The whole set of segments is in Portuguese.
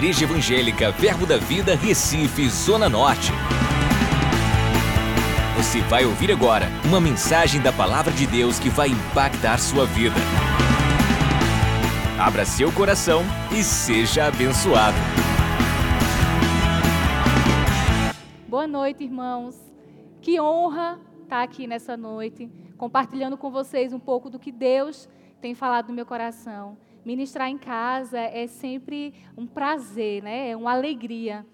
Igreja Evangélica Verbo da Vida, Recife, Zona Norte. Você vai ouvir agora uma mensagem da Palavra de Deus que vai impactar sua vida. Abra seu coração e seja abençoado. Boa noite, irmãos. Que honra estar aqui nessa noite, compartilhando com vocês um pouco do que Deus tem falado no meu coração. Ministrar em casa é sempre um prazer, né? É uma alegria.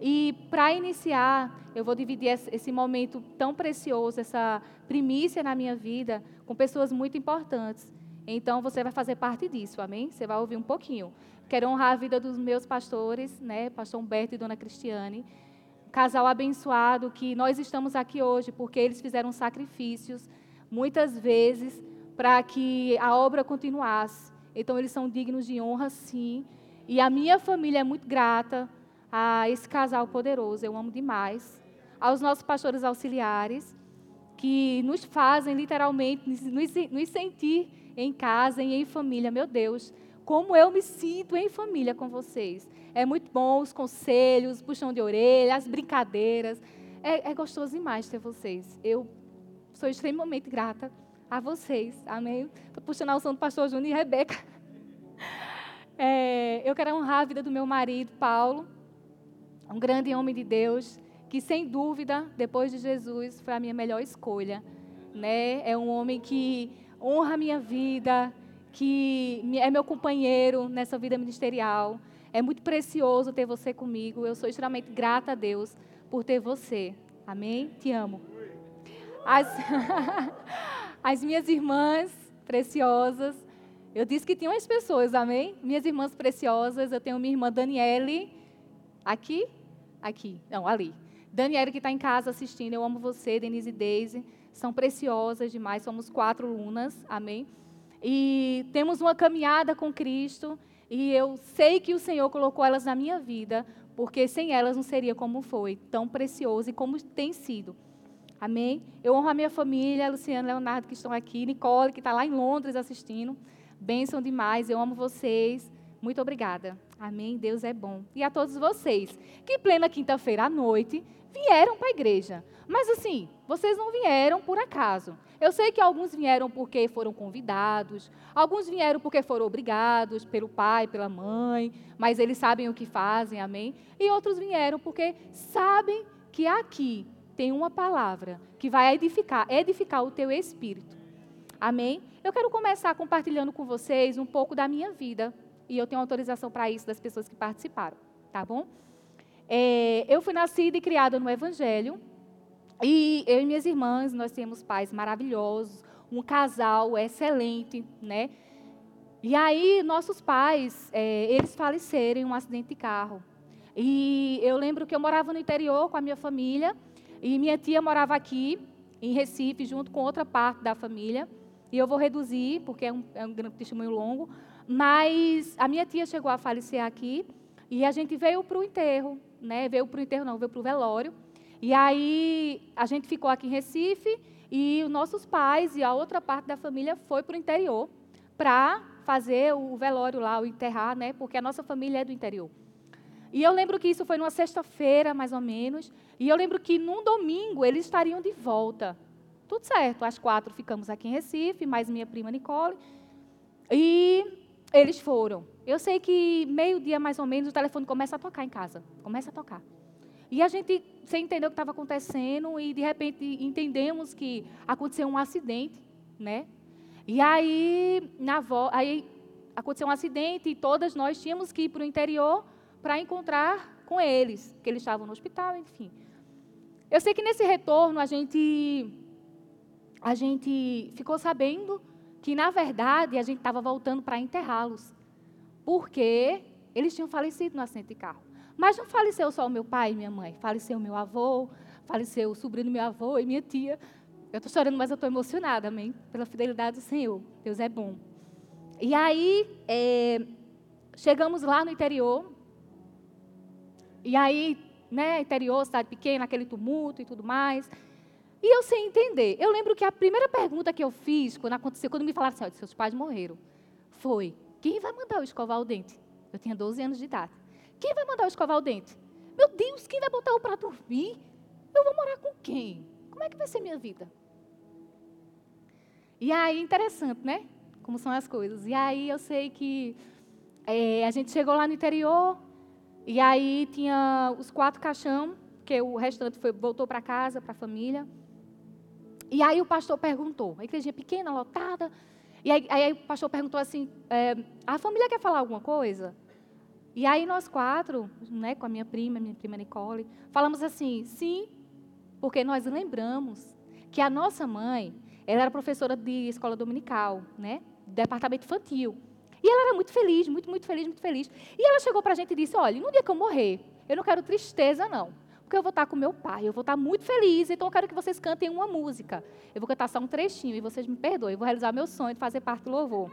E para iniciar, eu vou dividir esse momento tão precioso, essa primícia na minha vida, com pessoas muito importantes. Então você vai fazer parte disso, amém? Você vai ouvir um pouquinho. Quero honrar a vida dos meus pastores, né? Pastor Humberto e Dona Cristiane. Casal abençoado que nós estamos aqui hoje porque eles fizeram sacrifícios, muitas vezes, para que a obra continuasse. Então, eles são dignos de honra, sim. E a minha família é muito grata a esse casal poderoso, eu amo demais. Aos nossos pastores auxiliares, que nos fazem literalmente nos, nos sentir em casa e em família. Meu Deus, como eu me sinto em família com vocês. É muito bom os conselhos, puxão de orelha, as brincadeiras. É, é gostoso demais ter vocês. Eu sou extremamente grata a vocês. Amém? Estou puxando a unção do pastor Júnior e Rebeca. É, eu quero honrar a vida do meu marido, Paulo, um grande homem de Deus, que sem dúvida, depois de Jesus, foi a minha melhor escolha. Né? É um homem que honra a minha vida, que é meu companheiro nessa vida ministerial. É muito precioso ter você comigo. Eu sou extremamente grata a Deus por ter você. Amém? Te amo. As... As minhas irmãs preciosas, eu disse que tinha umas pessoas, amém? Minhas irmãs preciosas, eu tenho minha irmã Daniele, aqui, aqui, não, ali. Daniele que está em casa assistindo, eu amo você, Denise e Deise, são preciosas demais, somos quatro lunas, amém? E temos uma caminhada com Cristo, e eu sei que o Senhor colocou elas na minha vida, porque sem elas não seria como foi, tão precioso e como tem sido. Amém? Eu honro a minha família, Luciano, Leonardo, que estão aqui, Nicole, que está lá em Londres assistindo. Bênção demais, eu amo vocês. Muito obrigada. Amém? Deus é bom. E a todos vocês, que plena quinta-feira à noite vieram para a igreja. Mas assim, vocês não vieram por acaso. Eu sei que alguns vieram porque foram convidados, alguns vieram porque foram obrigados pelo pai, pela mãe, mas eles sabem o que fazem, amém? E outros vieram porque sabem que aqui tem uma palavra que vai edificar, edificar o teu espírito. Amém? Eu quero começar compartilhando com vocês um pouco da minha vida. E eu tenho autorização para isso das pessoas que participaram, tá bom? É, eu fui nascida e criada no Evangelho. E eu e minhas irmãs, nós temos pais maravilhosos, um casal excelente, né? E aí, nossos pais, é, eles faleceram em um acidente de carro. E eu lembro que eu morava no interior com a minha família. E minha tia morava aqui, em Recife, junto com outra parte da família. E eu vou reduzir, porque é um, é um testemunho longo. Mas a minha tia chegou a falecer aqui. E a gente veio para o enterro. Né? Veio para o enterro, não, veio para o velório. E aí a gente ficou aqui em Recife. E os nossos pais e a outra parte da família foi para o interior para fazer o velório lá, o enterrar, né? Porque a nossa família é do interior. E eu lembro que isso foi numa sexta-feira, mais ou menos. E eu lembro que num domingo eles estariam de volta. Tudo certo, às quatro ficamos aqui em Recife, mais minha prima Nicole. E eles foram. Eu sei que meio-dia mais ou menos o telefone começa a tocar em casa. Começa a tocar. E a gente, sem entender o que estava acontecendo, e de repente entendemos que aconteceu um acidente, né? E aí, na vo... aí aconteceu um acidente e todas nós tínhamos que ir para o interior para encontrar com eles, que eles estavam no hospital, enfim. Eu sei que nesse retorno a gente a gente ficou sabendo que na verdade a gente estava voltando para enterrá-los, porque eles tinham falecido no acidente de carro. Mas não faleceu só o meu pai e minha mãe, faleceu meu avô, faleceu o sobrinho do meu avô e minha tia. Eu estou chorando, mas eu estou emocionada, amém? Pela fidelidade do Senhor. Deus é bom. E aí, é, chegamos lá no interior, e aí, né, interior, cidade pequena, aquele tumulto e tudo mais. E eu sem entender. Eu lembro que a primeira pergunta que eu fiz quando aconteceu, quando me falaram assim, seus pais morreram, foi: quem vai mandar eu escovar o dente? Eu tinha 12 anos de idade. Quem vai mandar eu escovar o dente? Meu Deus, quem vai botar eu para dormir? Eu vou morar com quem? Como é que vai ser minha vida? E aí, interessante, né? Como são as coisas. E aí eu sei que é, a gente chegou lá no interior, e aí tinha os quatro caixão, que o restante foi, voltou para casa, para a família. E aí o pastor perguntou, a igreja pequena, lotada. E aí, aí o pastor perguntou assim, é, a família quer falar alguma coisa? E aí nós quatro, né, com a minha prima, minha prima Nicole, falamos assim, sim, porque nós lembramos que a nossa mãe, ela era professora de escola dominical, né, departamento infantil. E ela era muito feliz, muito, muito feliz, muito feliz. E ela chegou para a gente e disse: Olha, no dia que eu morrer, eu não quero tristeza, não. Porque eu vou estar com meu pai, eu vou estar muito feliz, então eu quero que vocês cantem uma música. Eu vou cantar só um trechinho e vocês me perdoem, eu vou realizar meu sonho de fazer parte do louvor.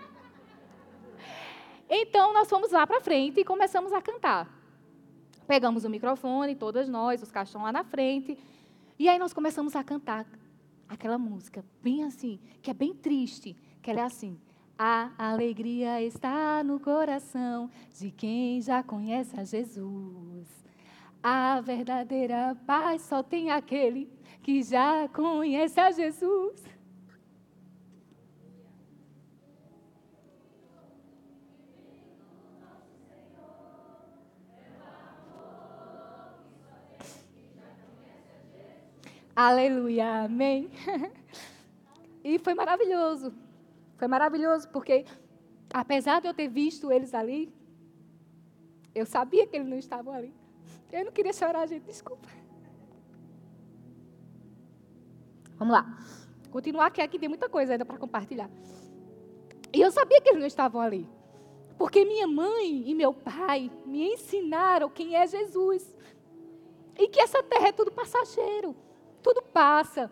Então nós fomos lá para frente e começamos a cantar. Pegamos o microfone, todas nós, os caixões lá na frente, e aí nós começamos a cantar aquela música, bem assim, que é bem triste, que ela é assim: a alegria está no coração de quem já conhece a Jesus. A verdadeira paz só tem aquele que já conhece a Jesus. Aleluia, amém. e foi maravilhoso. Foi maravilhoso porque, apesar de eu ter visto eles ali, eu sabia que eles não estavam ali. Eu não queria chorar, gente, desculpa. Vamos lá. Continuar que aqui tem muita coisa ainda para compartilhar. E eu sabia que eles não estavam ali. Porque minha mãe e meu pai me ensinaram quem é Jesus. E que essa terra é tudo passageiro. Tudo passa.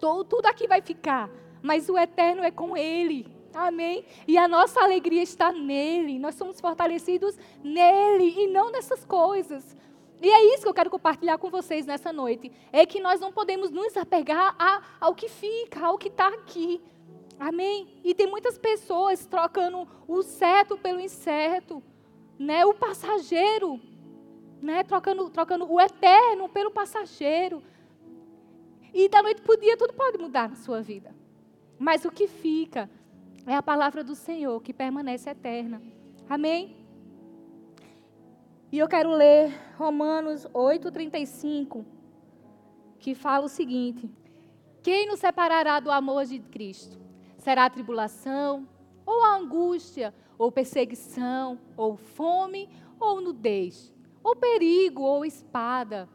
Tudo, tudo aqui vai ficar mas o eterno é com Ele. Amém? E a nossa alegria está nele. Nós somos fortalecidos nele e não nessas coisas. E é isso que eu quero compartilhar com vocês nessa noite. É que nós não podemos nos apegar a, ao que fica, ao que está aqui. Amém? E tem muitas pessoas trocando o certo pelo incerto, né? O passageiro, né? Trocando, trocando o eterno pelo passageiro. E da noite para o dia tudo pode mudar na sua vida. Mas o que fica é a palavra do Senhor que permanece eterna. Amém? E eu quero ler Romanos 8,35, que fala o seguinte: Quem nos separará do amor de Cristo? Será tribulação, ou angústia, ou perseguição, ou fome, ou nudez, ou perigo, ou espada?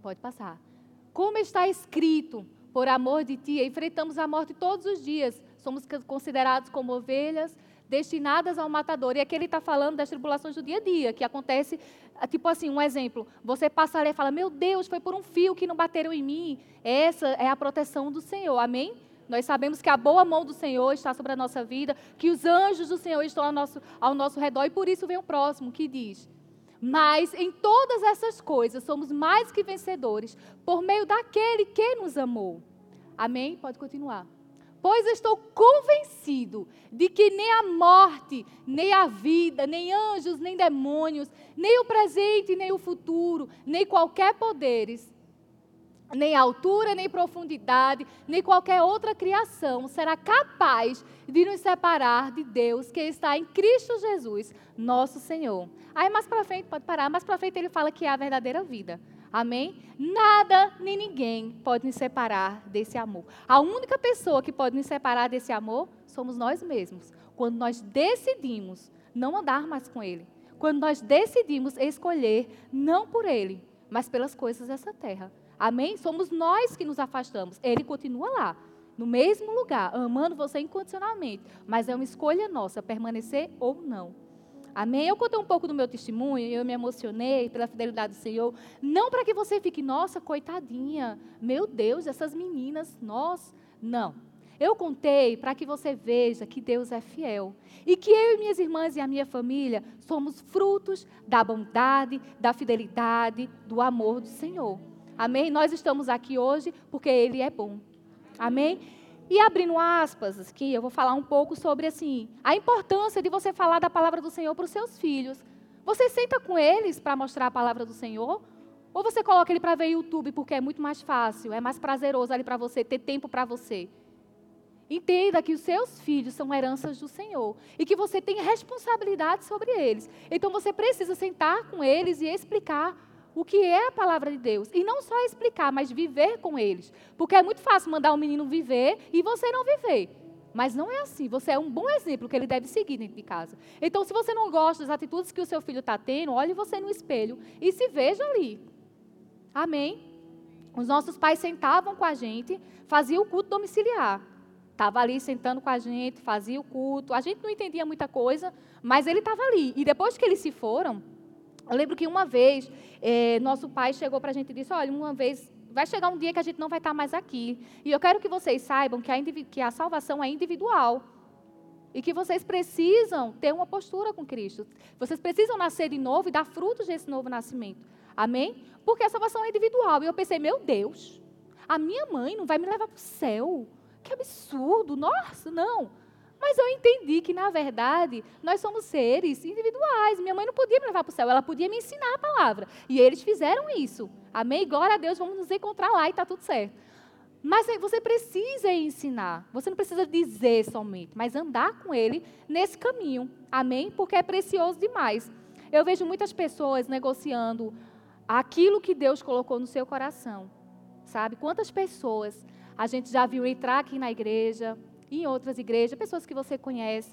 Pode passar. Como está escrito, por amor de ti, enfrentamos a morte todos os dias. Somos considerados como ovelhas destinadas ao matador. E aqui ele está falando das tribulações do dia a dia, que acontece, ah, tipo assim, um exemplo. Você passa ali e fala, meu Deus, foi por um fio que não bateram em mim. Essa é a proteção do Senhor, amém? Nós sabemos que a boa mão do Senhor está sobre a nossa vida, que os anjos do Senhor estão ao nosso, ao nosso redor, e por isso vem o próximo, que diz, mas em todas essas coisas somos mais que vencedores por meio daquele que nos amou. Amém? Pode continuar. Pois estou convencido de que nem a morte, nem a vida, nem anjos, nem demônios, nem o presente, nem o futuro, nem qualquer poderes, nem altura, nem profundidade, nem qualquer outra criação será capaz de nos separar de Deus que está em Cristo Jesus, nosso Senhor. Aí mais para frente, pode parar, mais para frente ele fala que é a verdadeira vida. Amém? Nada nem ninguém pode nos separar desse amor. A única pessoa que pode nos separar desse amor somos nós mesmos. Quando nós decidimos não andar mais com Ele. Quando nós decidimos escolher não por Ele, mas pelas coisas dessa terra. Amém? Somos nós que nos afastamos. Ele continua lá, no mesmo lugar, amando você incondicionalmente. Mas é uma escolha nossa permanecer ou não. Amém? Eu contei um pouco do meu testemunho, eu me emocionei pela fidelidade do Senhor. Não para que você fique, nossa, coitadinha, meu Deus, essas meninas, nós. Não. Eu contei para que você veja que Deus é fiel. E que eu e minhas irmãs e a minha família somos frutos da bondade, da fidelidade, do amor do Senhor. Amém? Nós estamos aqui hoje porque Ele é bom. Amém? E abrindo aspas, aqui eu vou falar um pouco sobre assim, a importância de você falar da palavra do Senhor para os seus filhos. Você senta com eles para mostrar a palavra do Senhor? Ou você coloca ele para ver YouTube porque é muito mais fácil, é mais prazeroso ali para você, ter tempo para você? Entenda que os seus filhos são heranças do Senhor e que você tem responsabilidade sobre eles. Então você precisa sentar com eles e explicar o que é a palavra de Deus. E não só explicar, mas viver com eles. Porque é muito fácil mandar um menino viver e você não viver. Mas não é assim. Você é um bom exemplo que ele deve seguir dentro de casa. Então, se você não gosta das atitudes que o seu filho está tendo, olhe você no espelho e se veja ali. Amém? Os nossos pais sentavam com a gente, faziam o culto domiciliar. Estava ali sentando com a gente, fazia o culto. A gente não entendia muita coisa, mas ele estava ali. E depois que eles se foram, eu lembro que uma vez, eh, nosso pai chegou para a gente e disse: Olha, uma vez, vai chegar um dia que a gente não vai estar tá mais aqui. E eu quero que vocês saibam que a, que a salvação é individual. E que vocês precisam ter uma postura com Cristo. Vocês precisam nascer de novo e dar frutos desse novo nascimento. Amém? Porque a salvação é individual. E eu pensei, meu Deus, a minha mãe não vai me levar para o céu. Que absurdo. Nossa, não. Mas eu entendi que, na verdade, nós somos seres individuais. Minha mãe não podia me levar para o céu, ela podia me ensinar a palavra. E eles fizeram isso. Amém? Glória a Deus, vamos nos encontrar lá e está tudo certo. Mas você precisa ensinar. Você não precisa dizer somente, mas andar com ele nesse caminho. Amém? Porque é precioso demais. Eu vejo muitas pessoas negociando aquilo que Deus colocou no seu coração. Sabe? Quantas pessoas a gente já viu entrar aqui na igreja, em outras igrejas, pessoas que você conhece,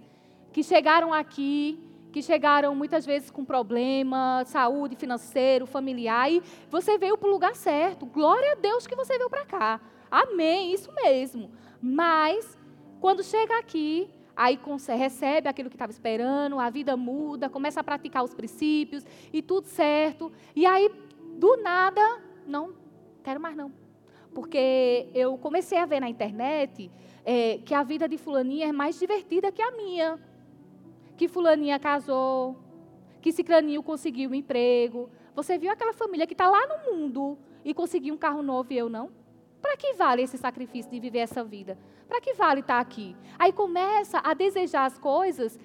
que chegaram aqui, que chegaram muitas vezes com problema, saúde, financeiro, familiar, e você veio para o lugar certo. Glória a Deus que você veio para cá. Amém, isso mesmo. Mas, quando chega aqui, aí recebe aquilo que estava esperando, a vida muda, começa a praticar os princípios e tudo certo. E aí, do nada, não quero mais não. Porque eu comecei a ver na internet é, que a vida de fulaninha é mais divertida que a minha. Que fulaninha casou, que ciclaninho conseguiu um emprego. Você viu aquela família que está lá no mundo e conseguiu um carro novo e eu não? Para que vale esse sacrifício de viver essa vida? Para que vale estar tá aqui? Aí começa a desejar as coisas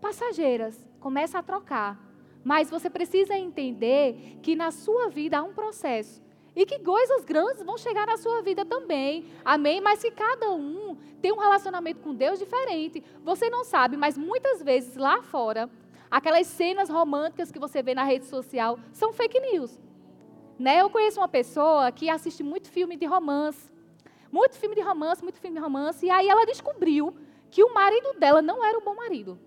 passageiras, começa a trocar. Mas você precisa entender que na sua vida há um processo. E que coisas grandes vão chegar na sua vida também. Amém? Mas que cada um tem um relacionamento com Deus diferente. Você não sabe, mas muitas vezes lá fora, aquelas cenas românticas que você vê na rede social são fake news. Né? Eu conheço uma pessoa que assiste muito filme de romance. Muito filme de romance, muito filme de romance. E aí ela descobriu que o marido dela não era um bom marido.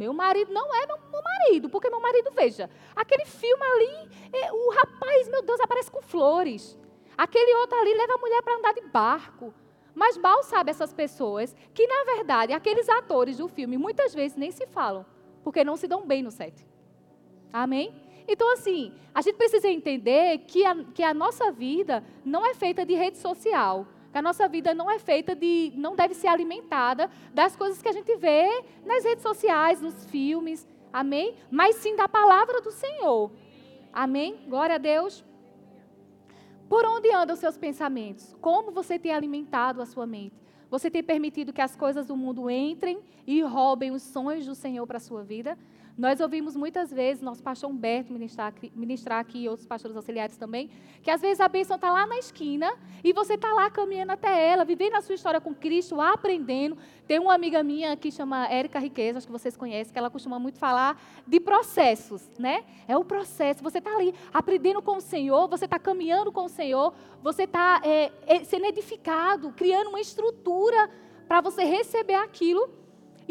Meu marido não é meu, marido, porque meu marido, veja, aquele filme ali, é, o rapaz, meu Deus, aparece com flores. Aquele outro ali leva a mulher para andar de barco. Mas mal sabe essas pessoas que, na verdade, aqueles atores do filme muitas vezes nem se falam, porque não se dão bem no set. Amém? Então, assim, a gente precisa entender que a, que a nossa vida não é feita de rede social que a nossa vida não é feita de, não deve ser alimentada das coisas que a gente vê nas redes sociais, nos filmes, amém? Mas sim da palavra do Senhor, amém? Glória a Deus. Por onde andam os seus pensamentos? Como você tem alimentado a sua mente? Você tem permitido que as coisas do mundo entrem e roubem os sonhos do Senhor para a sua vida? Nós ouvimos muitas vezes, nosso pastor Humberto ministrar, ministrar aqui, e outros pastores auxiliares também, que às vezes a bênção está lá na esquina e você está lá caminhando até ela, vivendo a sua história com Cristo, aprendendo. Tem uma amiga minha que chama Érica Riqueza, acho que vocês conhecem, que ela costuma muito falar de processos, né? É o processo. Você está ali aprendendo com o Senhor, você está caminhando com o Senhor, você está é, é, sendo edificado, criando uma estrutura para você receber aquilo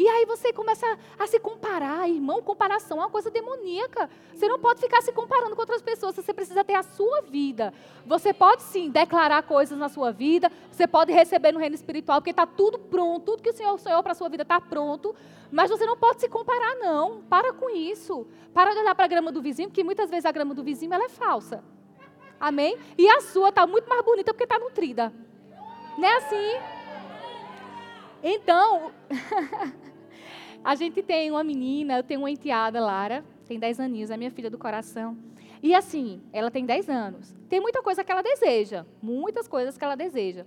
e aí você começa a se comparar, irmão, comparação é uma coisa demoníaca. Você não pode ficar se comparando com outras pessoas, você precisa ter a sua vida. Você pode sim declarar coisas na sua vida, você pode receber no reino espiritual, porque está tudo pronto, tudo que o Senhor sonhou para a sua vida está pronto. Mas você não pode se comparar, não. Para com isso. Para de olhar para a grama do vizinho, porque muitas vezes a grama do vizinho ela é falsa. Amém? E a sua está muito mais bonita porque está nutrida. Não é assim? Então, A gente tem uma menina, eu tenho uma enteada, Lara, tem 10 aninhos, é minha filha do coração. E assim, ela tem 10 anos. Tem muita coisa que ela deseja, muitas coisas que ela deseja.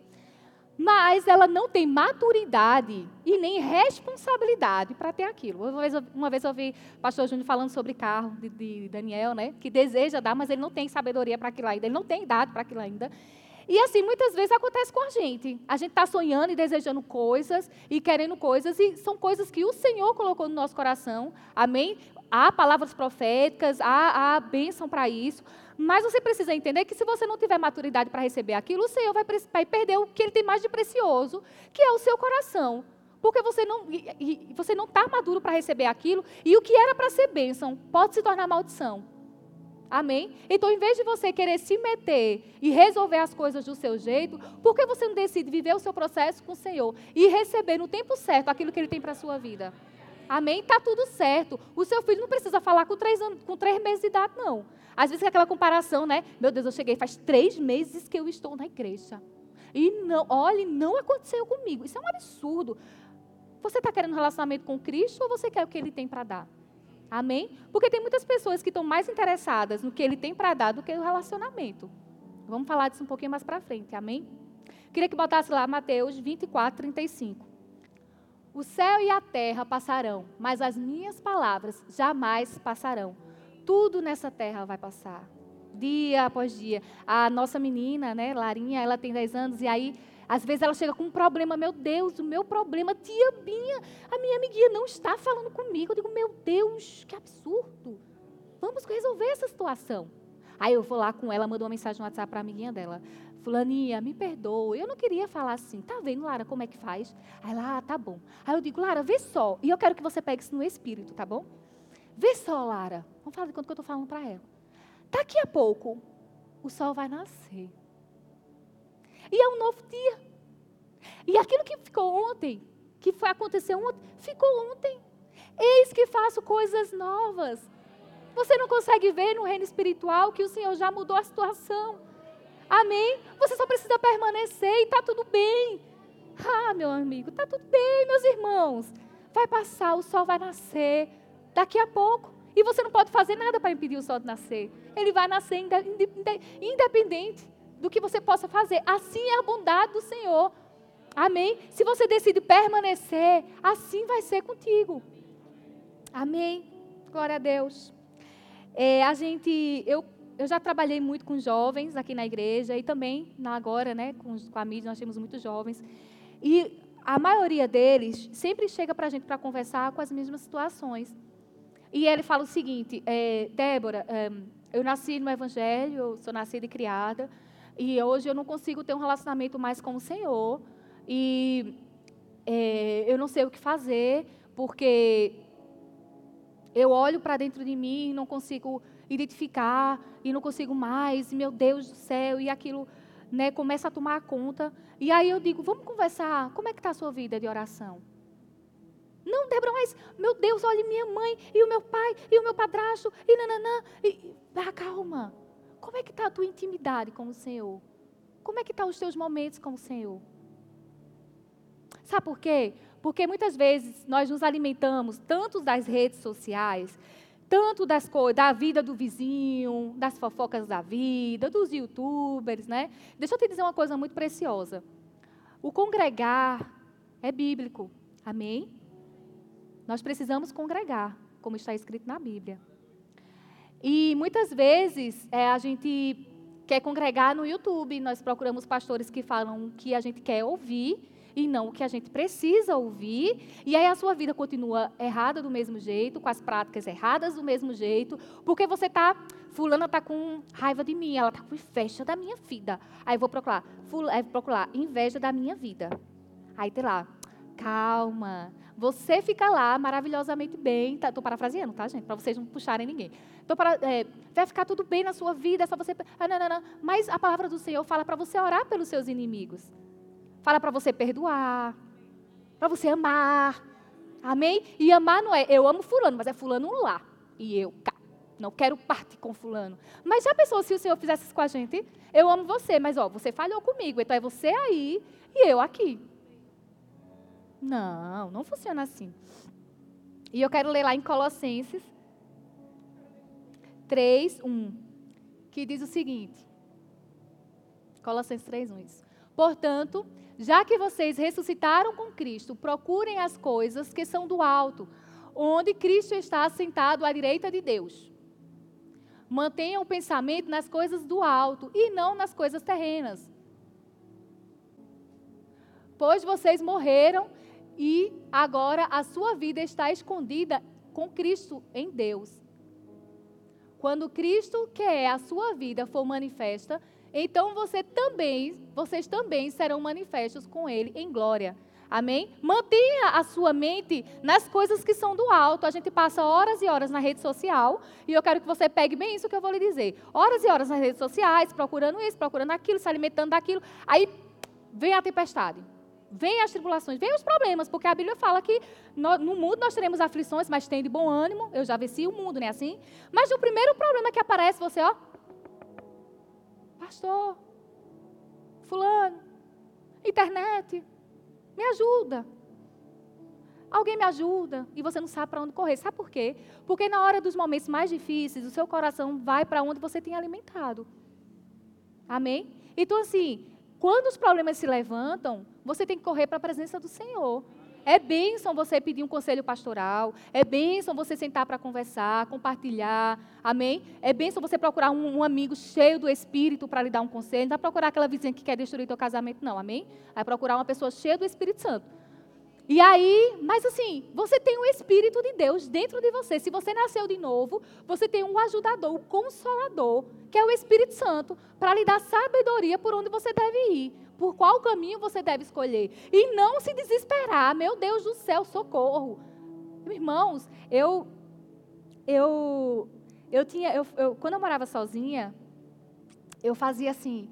mas ela não tem maturidade e nem responsabilidade para ter aquilo. Uma vez, uma vez eu ouvi o pastor Júnior falando sobre carro de, de Daniel, né? Que deseja dar, mas ele não tem sabedoria para aquilo ainda, ele não tem idade para aquilo ainda. E assim, muitas vezes acontece com a gente. A gente está sonhando e desejando coisas e querendo coisas, e são coisas que o Senhor colocou no nosso coração. Amém? Há palavras proféticas, há, há bênção para isso. Mas você precisa entender que se você não tiver maturidade para receber aquilo, o Senhor vai, vai, perder o que ele tem mais de precioso, que é o seu coração. Porque você não você não está maduro para receber aquilo, e o que era para ser bênção pode se tornar maldição. Amém? Então, em vez de você querer se meter e resolver as coisas do seu jeito, por que você não decide viver o seu processo com o Senhor e receber no tempo certo aquilo que Ele tem para a sua vida? Amém? Está tudo certo. O seu filho não precisa falar com três, anos, com três meses de idade, não. Às vezes aquela comparação, né? Meu Deus, eu cheguei faz três meses que eu estou na igreja. E não, olhe, não aconteceu comigo. Isso é um absurdo. Você está querendo um relacionamento com Cristo ou você quer o que Ele tem para dar? Amém? Porque tem muitas pessoas que estão mais interessadas no que ele tem para dar do que no relacionamento. Vamos falar disso um pouquinho mais para frente, amém? Queria que botasse lá Mateus 24, 35. O céu e a terra passarão, mas as minhas palavras jamais passarão. Tudo nessa terra vai passar, dia após dia. A nossa menina, né, Larinha, ela tem 10 anos e aí às vezes ela chega com um problema, meu Deus, o meu problema, tia Binha, a minha amiguinha não está falando comigo. Eu digo, meu Deus, que absurdo. Vamos resolver essa situação. Aí eu vou lá com ela, mando uma mensagem no WhatsApp para a amiguinha dela. Fulaninha, me perdoa, eu não queria falar assim. Tá vendo, Lara, como é que faz? Aí ela, ah, tá bom. Aí eu digo, Lara, vê só. E eu quero que você pegue isso no espírito, tá bom? Vê só, Lara. Vamos falar de quanto que eu estou falando para ela. Daqui a pouco, o sol vai nascer. E é um novo dia. E aquilo que ficou ontem, que foi acontecer ontem, ficou ontem. Eis que faço coisas novas. Você não consegue ver no reino espiritual que o Senhor já mudou a situação. Amém? Você só precisa permanecer e está tudo bem. Ah, meu amigo, está tudo bem, meus irmãos. Vai passar, o sol vai nascer daqui a pouco. E você não pode fazer nada para impedir o sol de nascer. Ele vai nascer independente do que você possa fazer. Assim é a bondade do Senhor. Amém? Se você decide permanecer, assim vai ser contigo. Amém? Glória a Deus. É, a gente, eu, eu já trabalhei muito com jovens aqui na igreja e também na agora, né, com, com a mídia, nós temos muitos jovens. E a maioria deles sempre chega para a gente para conversar com as mesmas situações. E ele fala o seguinte, é, Débora, é, eu nasci no Evangelho, eu sou nascida e criada, e hoje eu não consigo ter um relacionamento mais com o Senhor. E é, eu não sei o que fazer, porque eu olho para dentro de mim e não consigo identificar, e não consigo mais, e meu Deus do céu, e aquilo né, começa a tomar conta. E aí eu digo, vamos conversar, como é que está a sua vida de oração? Não, Débora, mas, meu Deus, olha minha mãe, e o meu pai, e o meu padrasto, e nananã. E, ah, calma. Como é que está a tua intimidade com o Senhor? Como é que estão tá os teus momentos com o Senhor? Sabe por quê? Porque muitas vezes nós nos alimentamos tanto das redes sociais, tanto das da vida do vizinho, das fofocas da vida, dos youtubers, né? Deixa eu te dizer uma coisa muito preciosa. O congregar é bíblico. Amém? Nós precisamos congregar, como está escrito na Bíblia. E muitas vezes é, a gente quer congregar no YouTube, nós procuramos pastores que falam o que a gente quer ouvir e não o que a gente precisa ouvir. E aí a sua vida continua errada do mesmo jeito, com as práticas erradas do mesmo jeito, porque você está, fulana está com raiva de mim, ela está com inveja da minha vida. Aí vou procurar, ful, é, procurar inveja da minha vida. Aí tem lá, calma. Você fica lá maravilhosamente bem. Tá, parafraseando, tá, gente? Para vocês não puxarem ninguém. Então, para, é, vai ficar tudo bem na sua vida, é só você. Ah, não, não, não. Mas a palavra do Senhor fala para você orar pelos seus inimigos. Fala para você perdoar, para você amar. Amém? E amar não é eu amo fulano, mas é fulano lá. E eu cá. Não quero partir com fulano. Mas já pensou se o Senhor fizesse isso com a gente? Eu amo você, mas ó, você falhou comigo, então é você aí e eu aqui. Não, não funciona assim. E eu quero ler lá em Colossenses 3, 1, que diz o seguinte. Colossenses 3, 1, isso. Portanto, já que vocês ressuscitaram com Cristo, procurem as coisas que são do alto, onde Cristo está assentado à direita de Deus. Mantenham o pensamento nas coisas do alto e não nas coisas terrenas. Pois vocês morreram e agora a sua vida está escondida com Cristo em Deus. Quando Cristo, que é a sua vida, for manifesta, então você também, vocês também serão manifestos com ele em glória. Amém? Mantenha a sua mente nas coisas que são do alto. A gente passa horas e horas na rede social e eu quero que você pegue bem isso que eu vou lhe dizer. Horas e horas nas redes sociais, procurando isso, procurando aquilo, se alimentando daquilo. Aí vem a tempestade. Vem as tribulações, vem os problemas, porque a Bíblia fala que no, no mundo nós teremos aflições, mas tem de bom ânimo. Eu já venci o mundo, não é assim? Mas o primeiro problema que aparece, você, ó, pastor, fulano, internet, me ajuda. Alguém me ajuda e você não sabe para onde correr. Sabe por quê? Porque na hora dos momentos mais difíceis, o seu coração vai para onde você tem alimentado. Amém? Então, assim, quando os problemas se levantam, você tem que correr para a presença do Senhor. É bênção você pedir um conselho pastoral. É bênção você sentar para conversar, compartilhar. Amém? É bênção você procurar um, um amigo cheio do Espírito para lhe dar um conselho. Não vai procurar aquela vizinha que quer destruir teu casamento, não. Amém? Vai procurar uma pessoa cheia do Espírito Santo. E aí, mas assim, você tem o Espírito de Deus dentro de você. Se você nasceu de novo, você tem um ajudador, um consolador, que é o Espírito Santo, para lhe dar sabedoria por onde você deve ir por qual caminho você deve escolher. E não se desesperar. Meu Deus do céu, socorro. Irmãos, eu eu eu tinha eu, eu, quando eu morava sozinha, eu fazia assim: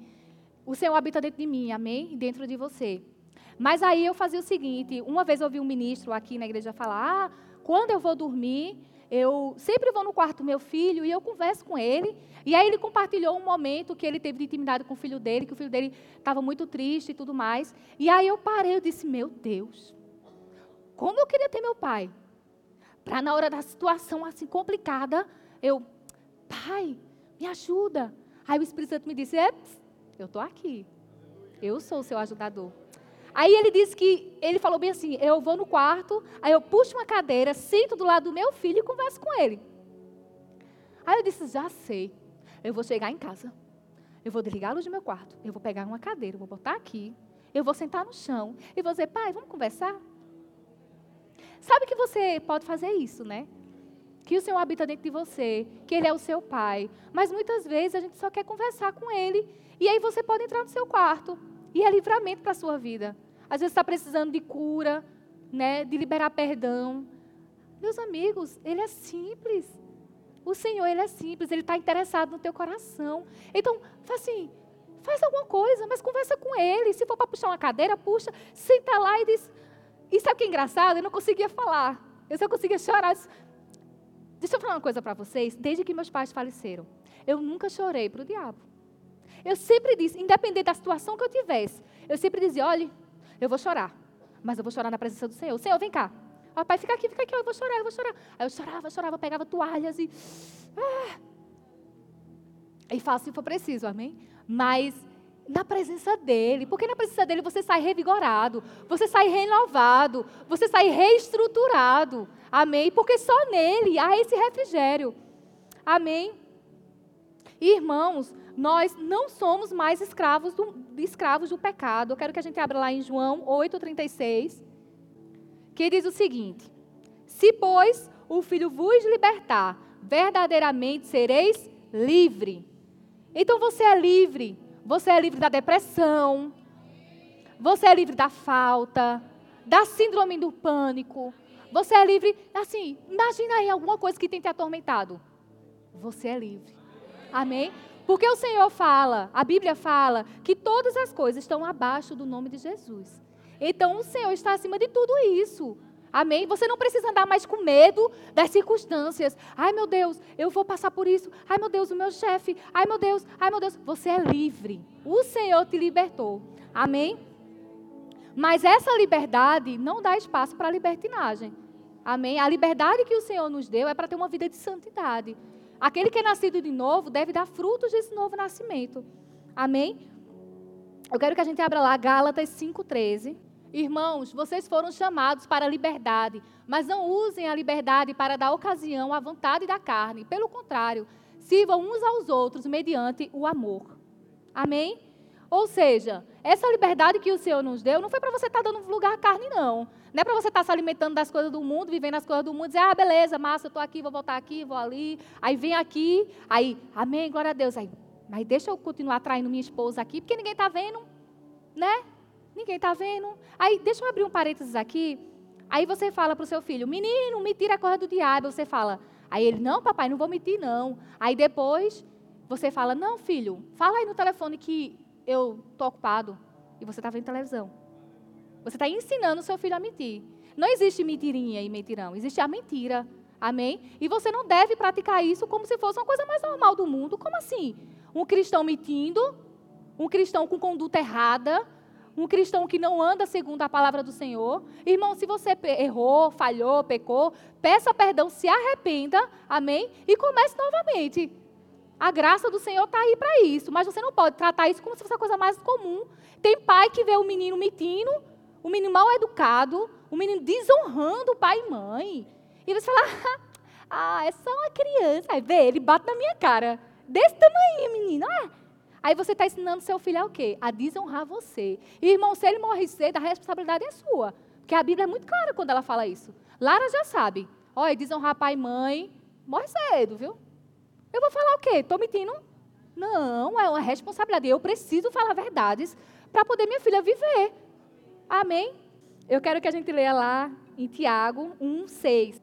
o Senhor habita dentro de mim, amém? Dentro de você. Mas aí eu fazia o seguinte: uma vez eu ouvi um ministro aqui na igreja falar: ah, quando eu vou dormir, eu sempre vou no quarto do meu filho e eu converso com ele. E aí ele compartilhou um momento que ele teve de intimidade com o filho dele, que o filho dele estava muito triste e tudo mais. E aí eu parei, eu disse, meu Deus, como eu queria ter meu pai. Para na hora da situação assim complicada, eu, pai, me ajuda. Aí o Espírito Santo me disse, é, eu estou aqui. Eu sou o seu ajudador. Aí ele disse que, ele falou bem assim, eu vou no quarto, aí eu puxo uma cadeira, sento do lado do meu filho e converso com ele. Aí eu disse, já sei, eu vou chegar em casa, eu vou desligar a luz do meu quarto, eu vou pegar uma cadeira, eu vou botar aqui, eu vou sentar no chão e vou dizer, pai, vamos conversar? Sabe que você pode fazer isso, né? Que o Senhor habita dentro de você, que Ele é o seu pai. Mas muitas vezes a gente só quer conversar com Ele. E aí você pode entrar no seu quarto e é livramento para a sua vida. Às vezes está precisando de cura, né, de liberar perdão. Meus amigos, ele é simples. O Senhor, ele é simples, ele está interessado no teu coração. Então, faz assim, faz alguma coisa, mas conversa com ele. Se for para puxar uma cadeira, puxa, senta lá e diz. E sabe o que é engraçado? Eu não conseguia falar. Eu só conseguia chorar. Deixa eu falar uma coisa para vocês. Desde que meus pais faleceram, eu nunca chorei para o diabo. Eu sempre disse, independente da situação que eu tivesse, eu sempre dizia: olha, eu vou chorar, mas eu vou chorar na presença do Senhor. Senhor, vem cá. Ó, pai, fica aqui, fica aqui, eu vou chorar, eu vou chorar. Aí eu chorava, chorava, pegava toalhas e. Ah, e faço se for preciso, amém? Mas na presença dele, porque na presença dele você sai revigorado, você sai renovado, você sai reestruturado, amém? Porque só nele há esse refrigério, amém? Irmãos, nós não somos mais escravos do, escravos do pecado. Eu quero que a gente abra lá em João 8,36, que diz o seguinte: Se, pois, o Filho vos libertar, verdadeiramente sereis livre. Então você é livre. Você é livre da depressão. Você é livre da falta, da síndrome do pânico. Você é livre, assim, imagina aí alguma coisa que tem te atormentado. Você é livre. Amém? Porque o Senhor fala, a Bíblia fala, que todas as coisas estão abaixo do nome de Jesus. Então o Senhor está acima de tudo isso. Amém? Você não precisa andar mais com medo das circunstâncias. Ai, meu Deus, eu vou passar por isso. Ai, meu Deus, o meu chefe. Ai, meu Deus, ai, meu Deus. Você é livre. O Senhor te libertou. Amém? Mas essa liberdade não dá espaço para libertinagem. Amém? A liberdade que o Senhor nos deu é para ter uma vida de santidade. Aquele que é nascido de novo deve dar frutos desse novo nascimento. Amém? Eu quero que a gente abra lá Gálatas 5,13. Irmãos, vocês foram chamados para a liberdade, mas não usem a liberdade para dar ocasião à vontade da carne. Pelo contrário, sirvam uns aos outros mediante o amor. Amém? Ou seja, essa liberdade que o Senhor nos deu não foi para você estar tá dando lugar à carne, não. Não é para você estar tá se alimentando das coisas do mundo, vivendo as coisas do mundo, dizer, ah, beleza, massa, eu estou aqui, vou voltar aqui, vou ali. Aí vem aqui, aí, amém, glória a Deus. Aí, mas deixa eu continuar traindo minha esposa aqui, porque ninguém está vendo, né? Ninguém está vendo. Aí, deixa eu abrir um parênteses aqui. Aí você fala para o seu filho, menino, me tira a coisa do diabo. Você fala, aí ele, não, papai, não vou mentir, não. Aí depois, você fala, não, filho, fala aí no telefone que eu estou ocupado e você está vendo televisão. Você está ensinando o seu filho a mentir. Não existe mentirinha e mentirão, existe a mentira. Amém? E você não deve praticar isso como se fosse uma coisa mais normal do mundo. Como assim? Um cristão mentindo, um cristão com conduta errada, um cristão que não anda segundo a palavra do Senhor. Irmão, se você errou, falhou, pecou, peça perdão, se arrependa, amém? E comece novamente. A graça do Senhor está aí para isso, mas você não pode tratar isso como se fosse a coisa mais comum. Tem pai que vê o menino mentindo, o menino mal educado, o menino desonrando o pai e mãe. E você fala, ah, é só uma criança. Aí vê, ele bate na minha cara. Desse tamanho, menino. Ah. Aí você está ensinando seu filho a o quê? A desonrar você. E, irmão, se ele morre cedo, a responsabilidade é sua. Porque a Bíblia é muito clara quando ela fala isso. Lara já sabe. Olha, desonrar pai e mãe, morre cedo, viu? Eu vou falar o quê? Estou mentindo? Não, é uma responsabilidade. Eu preciso falar verdades para poder minha filha viver. Amém? Eu quero que a gente leia lá em Tiago 1, 6.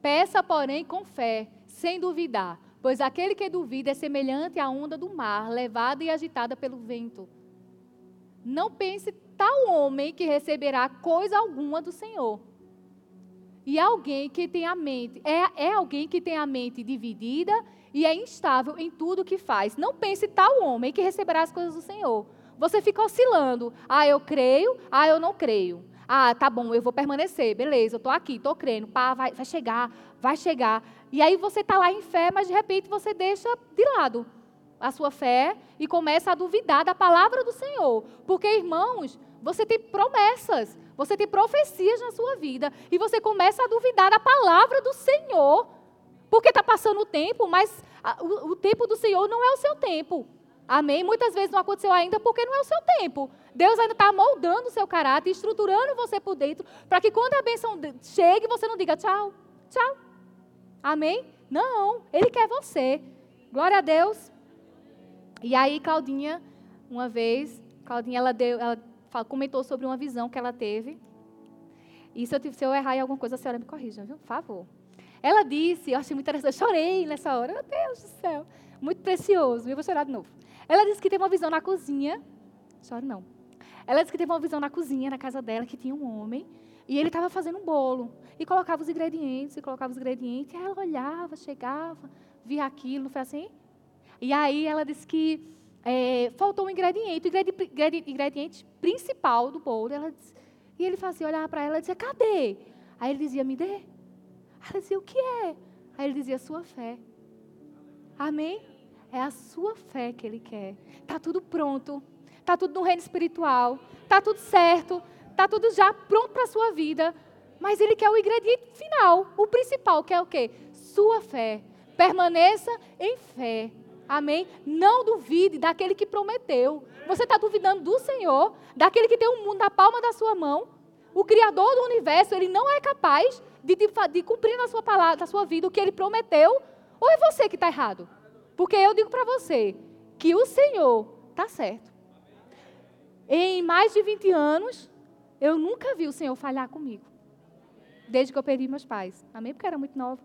Peça, porém, com fé, sem duvidar, pois aquele que duvida é semelhante à onda do mar, levada e agitada pelo vento. Não pense tal homem que receberá coisa alguma do Senhor. E alguém que tem a mente, é, é alguém que tem a mente dividida e é instável em tudo que faz. Não pense tal homem que receberá as coisas do Senhor. Você fica oscilando. Ah, eu creio, ah, eu não creio. Ah, tá bom, eu vou permanecer, beleza, eu estou aqui, estou crendo, pá, vai, vai chegar, vai chegar. E aí você está lá em fé, mas de repente você deixa de lado a sua fé e começa a duvidar da palavra do Senhor. Porque, irmãos, você tem promessas, você tem profecias na sua vida, e você começa a duvidar da palavra do Senhor. Porque está passando o tempo, mas o, o tempo do Senhor não é o seu tempo. Amém? Muitas vezes não aconteceu ainda porque não é o seu tempo. Deus ainda está moldando o seu caráter, estruturando você por dentro, para que quando a bênção chegue, você não diga tchau, tchau. Amém? Não, Ele quer você. Glória a Deus. E aí, Claudinha, uma vez, Claudinha, ela, deu, ela comentou sobre uma visão que ela teve. E se eu, se eu errar em alguma coisa, a senhora me corrija, viu? Por favor. Ela disse, eu achei muito interessante, eu chorei nessa hora, meu Deus do céu, muito precioso, eu vou chorar de novo. Ela disse que teve uma visão na cozinha, choro não. Ela disse que teve uma visão na cozinha, na casa dela, que tinha um homem, e ele estava fazendo um bolo, e colocava os ingredientes, e colocava os ingredientes, e ela olhava, chegava, via aquilo, foi assim? E aí ela disse que é, faltou um ingrediente, o ingrediente, principal do bolo, ela disse, e ele fazia, olhava para ela e dizia, cadê? Aí ele dizia, me dê. Ela dizia, o que é? Aí ele dizia, sua fé. Amém? É a sua fé que ele quer. Está tudo pronto. Está tudo no reino espiritual. Está tudo certo. Está tudo já pronto para a sua vida. Mas ele quer o ingrediente final, o principal, que é o quê? Sua fé. Permaneça em fé. Amém? Não duvide daquele que prometeu. Você está duvidando do Senhor, daquele que tem o mundo na palma da sua mão. O Criador do universo, ele não é capaz de, de, de cumprir na sua palavra, na sua vida, o que ele prometeu, ou é você que está errado? Porque eu digo para você que o Senhor está certo. Em mais de 20 anos, eu nunca vi o Senhor falhar comigo. Desde que eu perdi meus pais. Amém? Porque era muito nova.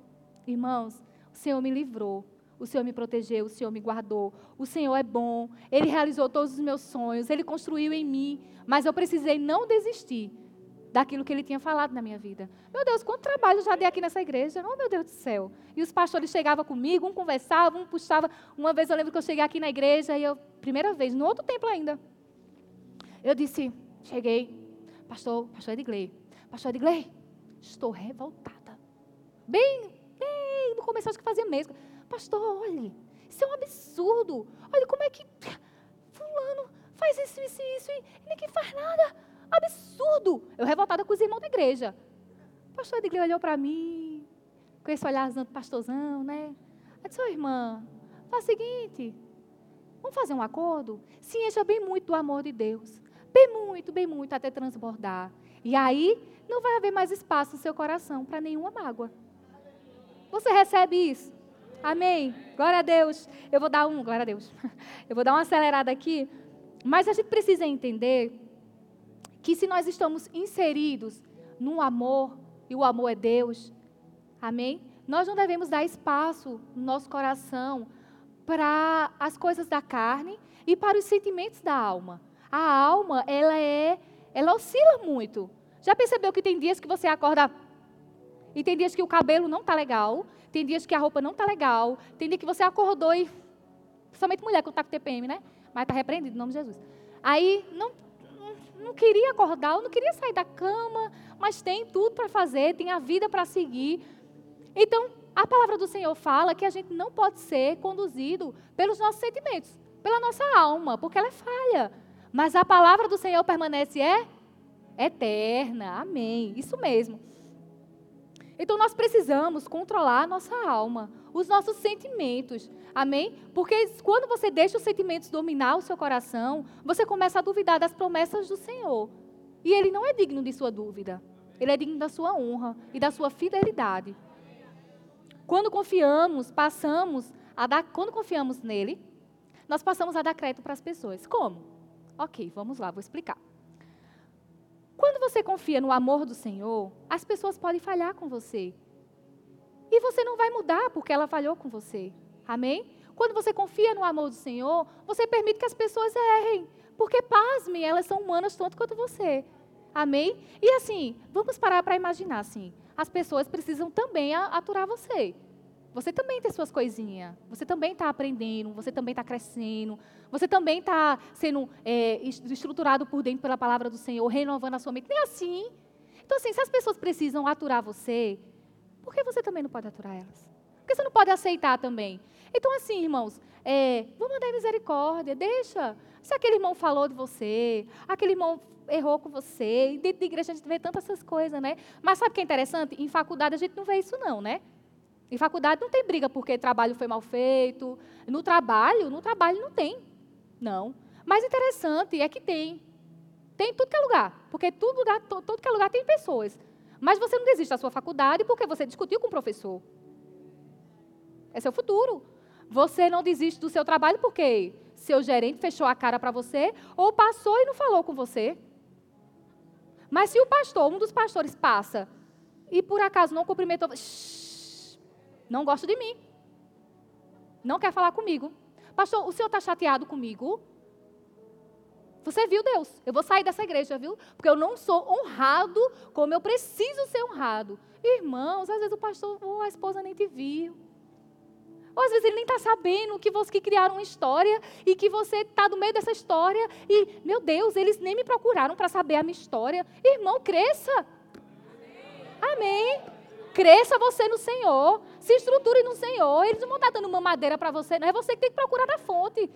Irmãos, o Senhor me livrou. O Senhor me protegeu, o Senhor me guardou. O Senhor é bom. Ele realizou todos os meus sonhos. Ele construiu em mim. Mas eu precisei não desistir daquilo que ele tinha falado na minha vida. Meu Deus, quanto trabalho eu já dei aqui nessa igreja. Oh, meu Deus do céu. E os pastores chegavam comigo, um conversava, um puxava. Uma vez eu lembro que eu cheguei aqui na igreja e eu, primeira vez, no outro templo ainda, eu disse, cheguei, pastor, pastor Edgley, pastor Edgley, estou revoltada. Bem, bem, no começo acho que fazia mesmo. Pastor, olhe, isso é um absurdo. Olha como é que fulano faz isso, isso, isso, e ninguém faz nada. Absurdo. Eu revoltada com os irmãos da igreja. O pastor Edgley olhou para mim, com esse olharzão do pastorzão, né? Eu disse, ô irmã, faz o seguinte, vamos fazer um acordo? Se encha bem muito do amor de Deus. Bem muito, bem muito, até transbordar. E aí, não vai haver mais espaço no seu coração para nenhuma mágoa. Você recebe isso? Amém? Glória a Deus. Eu vou dar um, glória a Deus. Eu vou dar uma acelerada aqui. Mas a gente precisa entender que se nós estamos inseridos no amor, e o amor é Deus, amém? Nós não devemos dar espaço no nosso coração para as coisas da carne e para os sentimentos da alma. A alma, ela é, ela oscila muito. Já percebeu que tem dias que você acorda e tem dias que o cabelo não tá legal, tem dias que a roupa não tá legal, tem dia que você acordou e somente mulher que tá com TPM, né? Mas tá repreendido em nome de Jesus. Aí não, não, queria acordar, eu não queria sair da cama, mas tem tudo para fazer, tem a vida para seguir. Então, a palavra do Senhor fala que a gente não pode ser conduzido pelos nossos sentimentos, pela nossa alma, porque ela é falha. Mas a palavra do Senhor permanece é eterna. Amém. Isso mesmo. Então nós precisamos controlar a nossa alma, os nossos sentimentos. Amém? Porque quando você deixa os sentimentos dominar o seu coração, você começa a duvidar das promessas do Senhor. E ele não é digno de sua dúvida. Ele é digno da sua honra e da sua fidelidade. Quando confiamos, passamos a dar, quando confiamos nele, nós passamos a dar crédito para as pessoas. Como? Ok, vamos lá, vou explicar. Quando você confia no amor do Senhor, as pessoas podem falhar com você. E você não vai mudar porque ela falhou com você. Amém? Quando você confia no amor do Senhor, você permite que as pessoas errem. Porque, pasmem, elas são humanas tanto quanto você. Amém? E assim, vamos parar para imaginar assim. As pessoas precisam também aturar você. Você também tem suas coisinhas. Você também está aprendendo. Você também está crescendo. Você também está sendo é, estruturado por dentro pela palavra do Senhor, renovando a sua mente. Nem assim. Então, assim, se as pessoas precisam aturar você, por que você também não pode aturar elas? Por que você não pode aceitar também? Então, assim, irmãos, é, vamos mandar misericórdia, deixa. Se aquele irmão falou de você, aquele irmão errou com você, dentro da igreja a gente vê tantas essas coisas, né? Mas sabe o que é interessante? Em faculdade a gente não vê isso, não, né? Em faculdade não tem briga porque trabalho foi mal feito. No trabalho, no trabalho não tem. Não. Mas interessante é que tem. Tem em tudo que é lugar. Porque tudo lugar, todo que é lugar tem pessoas. Mas você não desiste da sua faculdade porque você discutiu com o professor. É seu futuro. Você não desiste do seu trabalho porque seu gerente fechou a cara para você ou passou e não falou com você. Mas se o pastor, um dos pastores, passa e por acaso não cumprimentou, não gosta de mim. Não quer falar comigo. Pastor, o senhor está chateado comigo? Você viu Deus? Eu vou sair dessa igreja, viu? Porque eu não sou honrado como eu preciso ser honrado. Irmãos, às vezes o pastor ou a esposa nem te viu. Ou às vezes ele nem está sabendo que você que criaram uma história e que você está no meio dessa história e, meu Deus, eles nem me procuraram para saber a minha história. Irmão, cresça. Amém. Cresça você no Senhor. Se estruture no Senhor. Eles não vão estar dando uma madeira para você, não. É você que tem que procurar na fonte.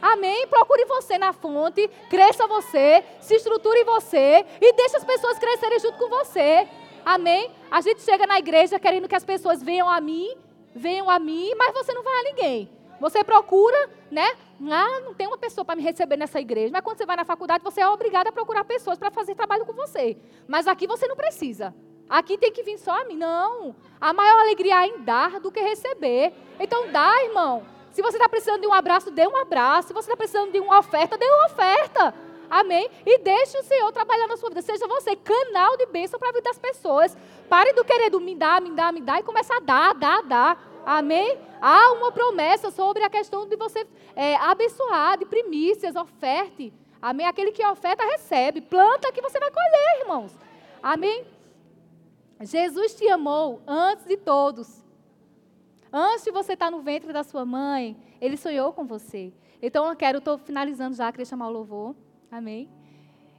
Amém? Procure você na fonte, cresça você, se estruture você e deixe as pessoas crescerem junto com você. Amém? A gente chega na igreja querendo que as pessoas venham a mim, venham a mim, mas você não vai a ninguém. Você procura, né? Ah, não tem uma pessoa para me receber nessa igreja. Mas quando você vai na faculdade, você é obrigado a procurar pessoas para fazer trabalho com você. Mas aqui você não precisa. Aqui tem que vir só a mim. Não. A maior alegria é em dar do que receber. Então dá, irmão. Se você está precisando de um abraço, dê um abraço. Se você está precisando de uma oferta, dê uma oferta. Amém? E deixe o Senhor trabalhar na sua vida. Seja você canal de bênção para a vida das pessoas. Pare do querer do me dar, me dar, me dar e comece a dar, dar, dar. Amém? Há uma promessa sobre a questão de você é, abençoar, de primícias, oferte. Amém? Aquele que oferta, recebe. Planta que você vai colher, irmãos. Amém? Jesus te amou antes de todos. Antes de você estar no ventre da sua mãe, ele sonhou com você. Então eu quero, estou finalizando já, queria chamar o louvor. Amém?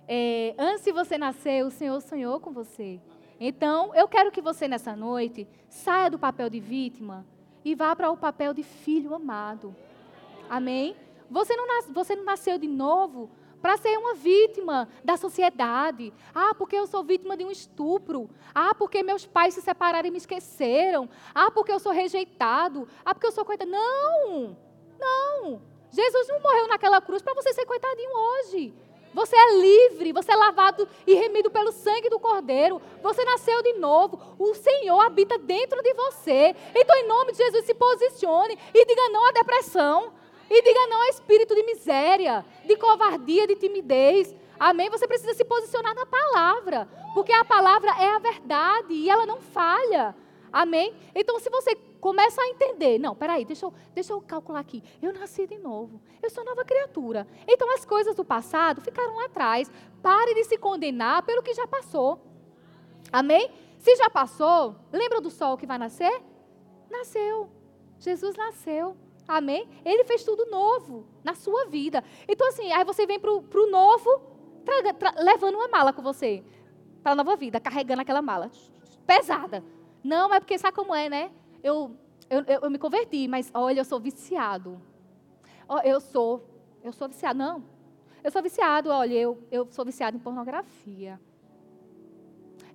É, antes de você nascer, o Senhor sonhou com você. Então, eu quero que você nessa noite saia do papel de vítima e vá para o papel de filho amado. Amém? Você não, nas, você não nasceu de novo para ser uma vítima da sociedade. Ah, porque eu sou vítima de um estupro. Ah, porque meus pais se separaram e me esqueceram. Ah, porque eu sou rejeitado. Ah, porque eu sou coitado. Não! Não! Jesus não morreu naquela cruz para você ser coitadinho hoje. Você é livre, você é lavado e remido pelo sangue do Cordeiro. Você nasceu de novo. O Senhor habita dentro de você. Então, em nome de Jesus, se posicione e diga não à depressão. E diga não ao espírito de miséria, de covardia, de timidez. Amém? Você precisa se posicionar na palavra. Porque a palavra é a verdade e ela não falha. Amém? Então, se você começa a entender, não, peraí, deixa eu, deixa eu calcular aqui. Eu nasci de novo. Eu sou nova criatura. Então, as coisas do passado ficaram lá atrás. Pare de se condenar pelo que já passou. Amém? Se já passou, lembra do sol que vai nascer? Nasceu. Jesus nasceu. Amém? Ele fez tudo novo na sua vida. Então, assim, aí você vem para o novo, traga, tra, levando uma mala com você. Para a nova vida, carregando aquela mala. Pesada. Não, é porque sabe como é, né? Eu, eu, eu, eu me converti, mas olha, eu sou viciado. Eu sou, eu sou viciado. Não. Eu sou viciado, olha, eu, eu sou viciado em pornografia.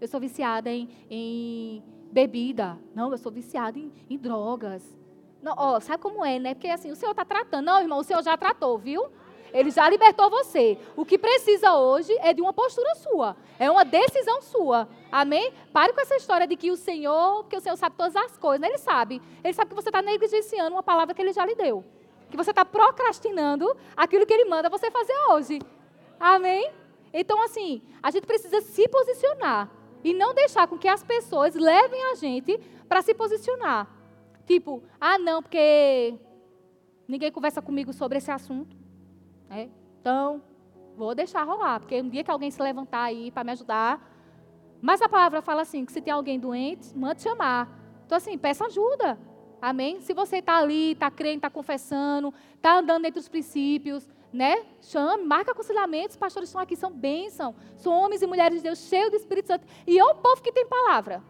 Eu sou viciada em, em bebida. Não, eu sou viciada em, em drogas. Não, ó, sabe como é, né? Porque assim, o Senhor está tratando. Não, irmão, o Senhor já tratou, viu? Ele já libertou você. O que precisa hoje é de uma postura sua. É uma decisão sua. Amém? Pare com essa história de que o Senhor, que o Senhor sabe todas as coisas. Ele sabe. Ele sabe que você está negligenciando uma palavra que ele já lhe deu. Que você está procrastinando aquilo que ele manda você fazer hoje. Amém? Então, assim, a gente precisa se posicionar. E não deixar com que as pessoas levem a gente para se posicionar. Tipo, ah, não, porque ninguém conversa comigo sobre esse assunto. É, então, vou deixar rolar, porque um dia que alguém se levantar aí para me ajudar. Mas a palavra fala assim: que se tem alguém doente, mande chamar. Então, assim, peça ajuda. Amém? Se você está ali, está crendo, está confessando, está andando dentro dos princípios, né? Chame, marca aconselhamentos. Os pastores estão aqui, são bênção. São homens e mulheres de Deus cheios do Espírito Santo. E é o povo que tem palavra.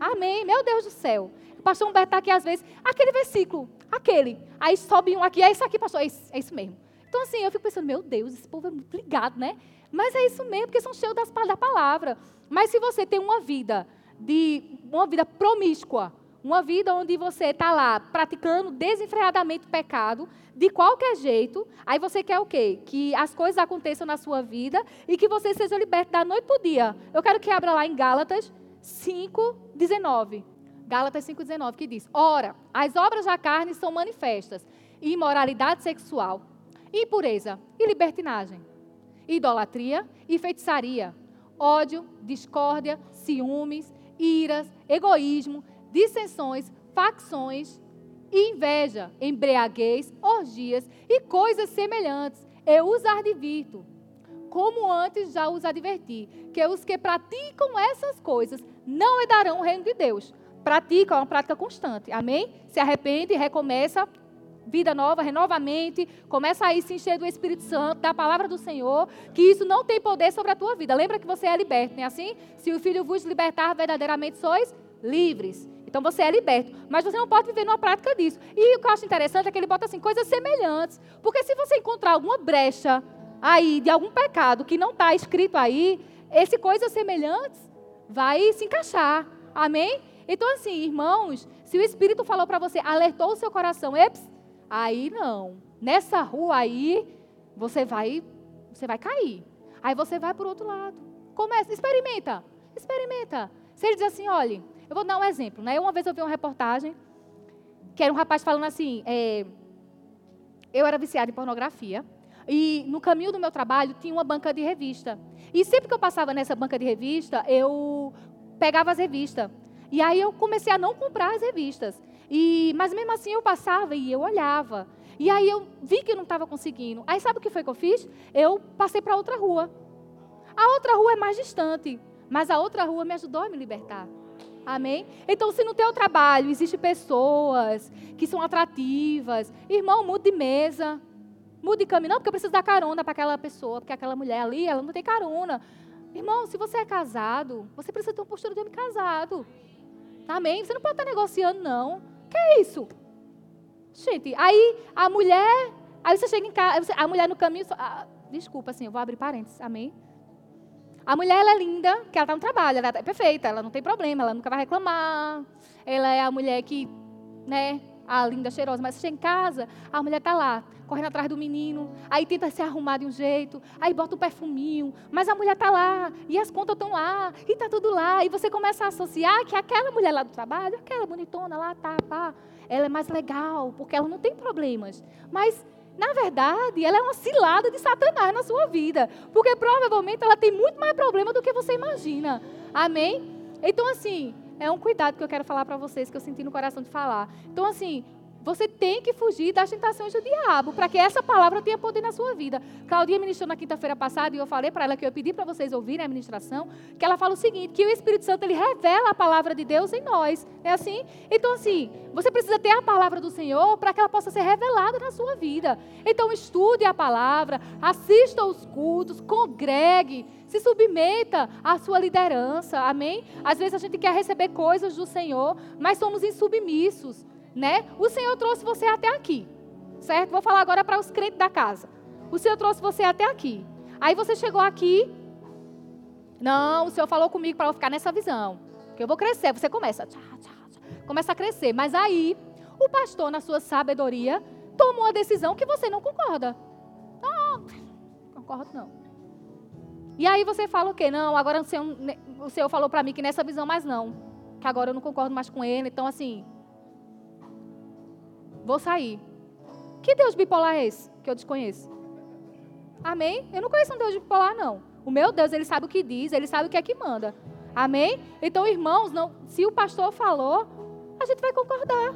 Amém? Meu Deus do céu. Pastor Humberto está aqui às vezes, aquele versículo, aquele. Aí sobe um aqui, é isso aqui, pastor. É isso, é isso mesmo. Então, assim, eu fico pensando, meu Deus, esse povo é muito ligado, né? Mas é isso mesmo, porque são cheios das, da palavra. Mas se você tem uma vida de uma vida promíscua, uma vida onde você está lá praticando desenfreadamente pecado, de qualquer jeito, aí você quer o quê? Que as coisas aconteçam na sua vida e que você seja liberto da noite para o dia. Eu quero que abra lá em Gálatas 5,19. Gálatas 5,19, que diz: Ora, as obras da carne são manifestas: imoralidade sexual, impureza e libertinagem, idolatria e feitiçaria, ódio, discórdia, ciúmes, iras, egoísmo, dissensões, facções, inveja, embriaguez, orgias e coisas semelhantes. Eu os advirto, como antes já os adverti, que os que praticam essas coisas não herdarão o reino de Deus. Pratica é uma prática constante, amém? Se arrepende recomeça vida nova, renovamente, começa a ir se encher do Espírito Santo, da palavra do Senhor, que isso não tem poder sobre a tua vida. Lembra que você é liberto, não é assim? Se o Filho vos libertar, verdadeiramente sois livres. Então você é liberto. Mas você não pode viver numa prática disso. E o que eu acho interessante é que ele bota assim, coisas semelhantes. Porque se você encontrar alguma brecha aí de algum pecado que não está escrito aí, esse coisas semelhantes vai se encaixar. Amém? Então, assim, irmãos, se o Espírito falou para você, alertou o seu coração, eps, Aí não. Nessa rua aí, você vai, você vai cair. Aí você vai para o outro lado. Começa, experimenta, experimenta. Se ele diz assim, olha, eu vou dar um exemplo, né? Uma vez eu vi uma reportagem que era um rapaz falando assim, é, eu era viciado em pornografia e no caminho do meu trabalho tinha uma banca de revista. E sempre que eu passava nessa banca de revista, eu pegava as revistas. E aí eu comecei a não comprar as revistas. E, mas mesmo assim eu passava e eu olhava. E aí eu vi que não estava conseguindo. Aí sabe o que foi que eu fiz? Eu passei para outra rua. A outra rua é mais distante, mas a outra rua me ajudou a me libertar. Amém? Então, se no teu trabalho existem pessoas que são atrativas, irmão, mude de mesa. Mude de caminho. Não, porque eu preciso dar carona para aquela pessoa, porque aquela mulher ali, ela não tem carona. Irmão, se você é casado, você precisa ter uma postura de homem casado. Amém? Você não pode estar negociando, não. Que é isso? Gente, aí a mulher, Aí você chega em casa, a mulher no caminho. Ah, desculpa, assim, eu vou abrir parênteses, amém? A mulher, ela é linda, que ela está no trabalho, ela é perfeita, ela não tem problema, ela nunca vai reclamar. Ela é a mulher que, né, a linda, cheirosa. Mas chega em casa, a mulher está lá, correndo atrás do menino, aí tenta se arrumar de um jeito, aí bota um perfuminho, mas a mulher está lá, e as contas estão lá, e está tudo lá. E você começa a associar que aquela mulher lá do trabalho, aquela bonitona lá, tá, pá, ela é mais legal, porque ela não tem problemas. Mas na verdade, ela é uma cilada de Satanás na sua vida. Porque provavelmente ela tem muito mais problema do que você imagina. Amém? Então, assim, é um cuidado que eu quero falar para vocês, que eu senti no coração de falar. Então, assim, você tem que fugir das tentações do diabo, para que essa palavra tenha poder na sua vida. Claudinha ministrou na quinta-feira passada e eu falei para ela que eu pedi para vocês ouvirem a ministração, que ela fala o seguinte, que o Espírito Santo ele revela a palavra de Deus em nós. É assim? Então assim, você precisa ter a palavra do Senhor para que ela possa ser revelada na sua vida. Então estude a palavra, assista aos cultos, congregue, se submeta à sua liderança. Amém? Às vezes a gente quer receber coisas do Senhor, mas somos insubmissos né? O Senhor trouxe você até aqui, certo? Vou falar agora para os crentes da casa. O Senhor trouxe você até aqui. Aí você chegou aqui. Não, o Senhor falou comigo para eu ficar nessa visão. Que eu vou crescer. Você começa. Tchá, tchá, tchá, começa a crescer. Mas aí, o pastor, na sua sabedoria, tomou uma decisão que você não concorda. Não, concordo não. E aí você fala o quê? Não, agora o Senhor, o Senhor falou para mim que nessa visão mais não. Que agora eu não concordo mais com ele. Então, assim, Vou sair. Que Deus bipolar é esse que eu desconheço? Amém? Eu não conheço um Deus bipolar, não. O meu Deus, ele sabe o que diz, ele sabe o que é que manda. Amém? Então, irmãos, não, se o pastor falou, a gente vai concordar.